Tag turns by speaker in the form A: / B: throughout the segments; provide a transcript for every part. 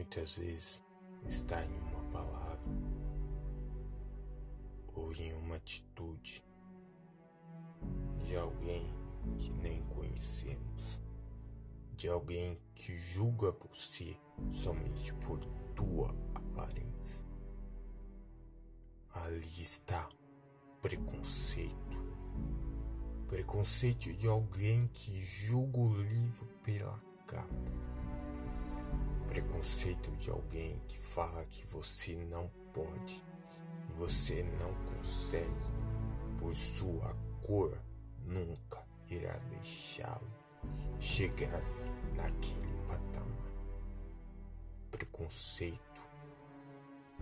A: muitas vezes está em uma palavra ou em uma atitude de alguém que nem conhecemos, de alguém que julga você somente por tua aparência. Ali está preconceito. Preconceito de alguém que julga o livro pela capa. Preconceito de alguém que fala que você não pode você não consegue, pois sua cor nunca irá deixá-lo chegar naquele patamar. Preconceito,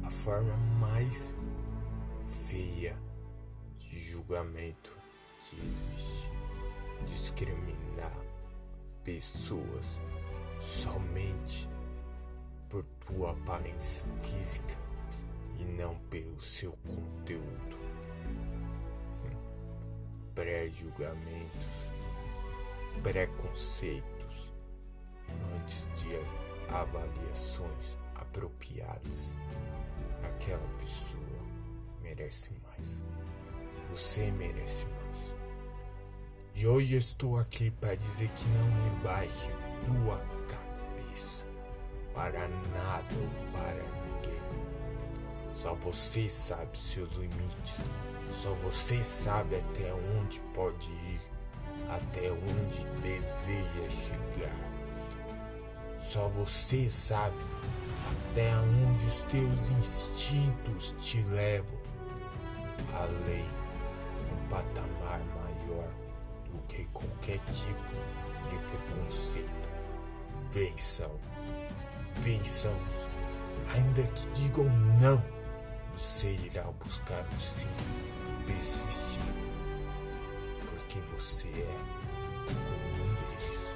A: a forma mais feia de julgamento que existe. Discriminar pessoas somente por tua aparência física e não pelo seu conteúdo. Pré-julgamentos, preconceitos antes de avaliações apropriadas. Aquela pessoa merece mais. Você merece mais. E hoje estou aqui para dizer que não rebaixe tua cabeça para nada para ninguém. Só você sabe seus limites. Só você sabe até onde pode ir, até onde deseja chegar. Só você sabe até onde os teus instintos te levam além, um patamar maior do que qualquer tipo de preconceito. Vençam, vençamos. Ainda que digam não, você irá buscar o sim, persistir, porque você é como um deles.